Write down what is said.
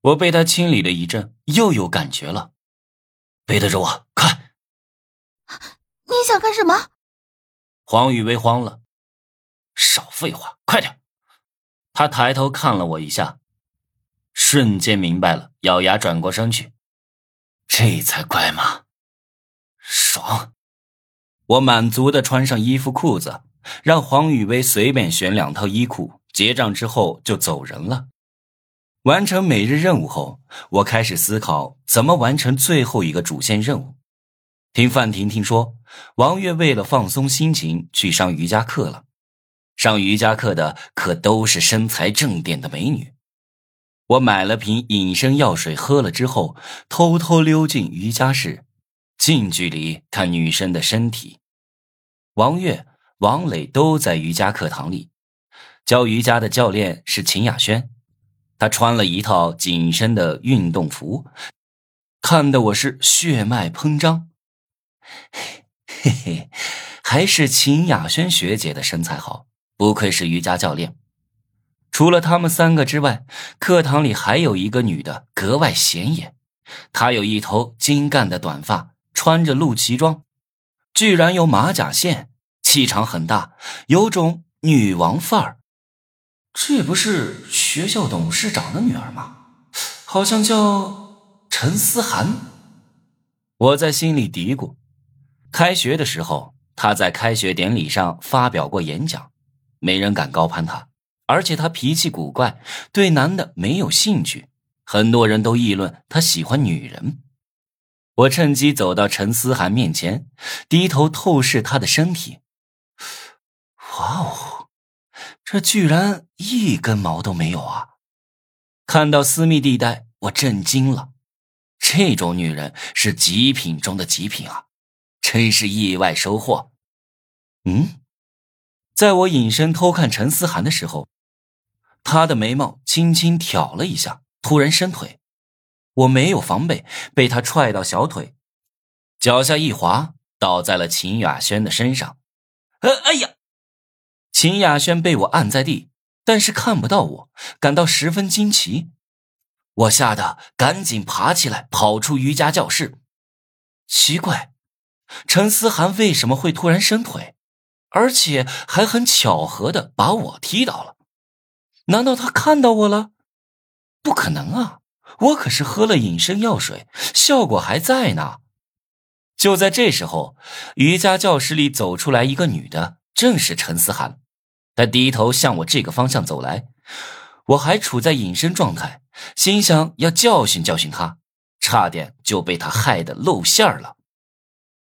我被他清理了一阵，又有感觉了。背对着我，快！你想干什么？黄雨薇慌了，少废话，快点！他抬头看了我一下，瞬间明白了，咬牙转过身去。这才怪嘛！爽！我满足的穿上衣服裤子，让黄雨薇随便选两套衣裤，结账之后就走人了。完成每日任务后，我开始思考怎么完成最后一个主线任务。听范婷婷说，王月为了放松心情去上瑜伽课了。上瑜伽课的可都是身材正点的美女。我买了瓶隐身药水，喝了之后，偷偷溜进瑜伽室，近距离看女生的身体。王月、王磊都在瑜伽课堂里，教瑜伽的教练是秦雅轩，他穿了一套紧身的运动服，看得我是血脉膨胀。嘿嘿，还是秦雅轩学姐的身材好，不愧是瑜伽教练。除了他们三个之外，课堂里还有一个女的格外显眼。她有一头精干的短发，穿着露脐装，居然有马甲线，气场很大，有种女王范儿。这不是学校董事长的女儿吗？好像叫陈思涵。我在心里嘀咕。开学的时候，他在开学典礼上发表过演讲，没人敢高攀他，而且他脾气古怪，对男的没有兴趣，很多人都议论他喜欢女人。我趁机走到陈思涵面前，低头透视她的身体。哇哦，这居然一根毛都没有啊！看到私密地带，我震惊了，这种女人是极品中的极品啊！真是意外收获。嗯，在我隐身偷看陈思涵的时候，她的眉毛轻轻挑了一下，突然伸腿，我没有防备，被她踹到小腿，脚下一滑，倒在了秦雅轩的身上。呃，哎呀！秦雅轩被我按在地，但是看不到我，感到十分惊奇。我吓得赶紧爬起来，跑出瑜伽教室。奇怪。陈思涵为什么会突然伸腿，而且还很巧合的把我踢倒了？难道他看到我了？不可能啊！我可是喝了隐身药水，效果还在呢。就在这时候，瑜伽教室里走出来一个女的，正是陈思涵。他低头向我这个方向走来，我还处在隐身状态，心想要教训教训他，差点就被他害得露馅了。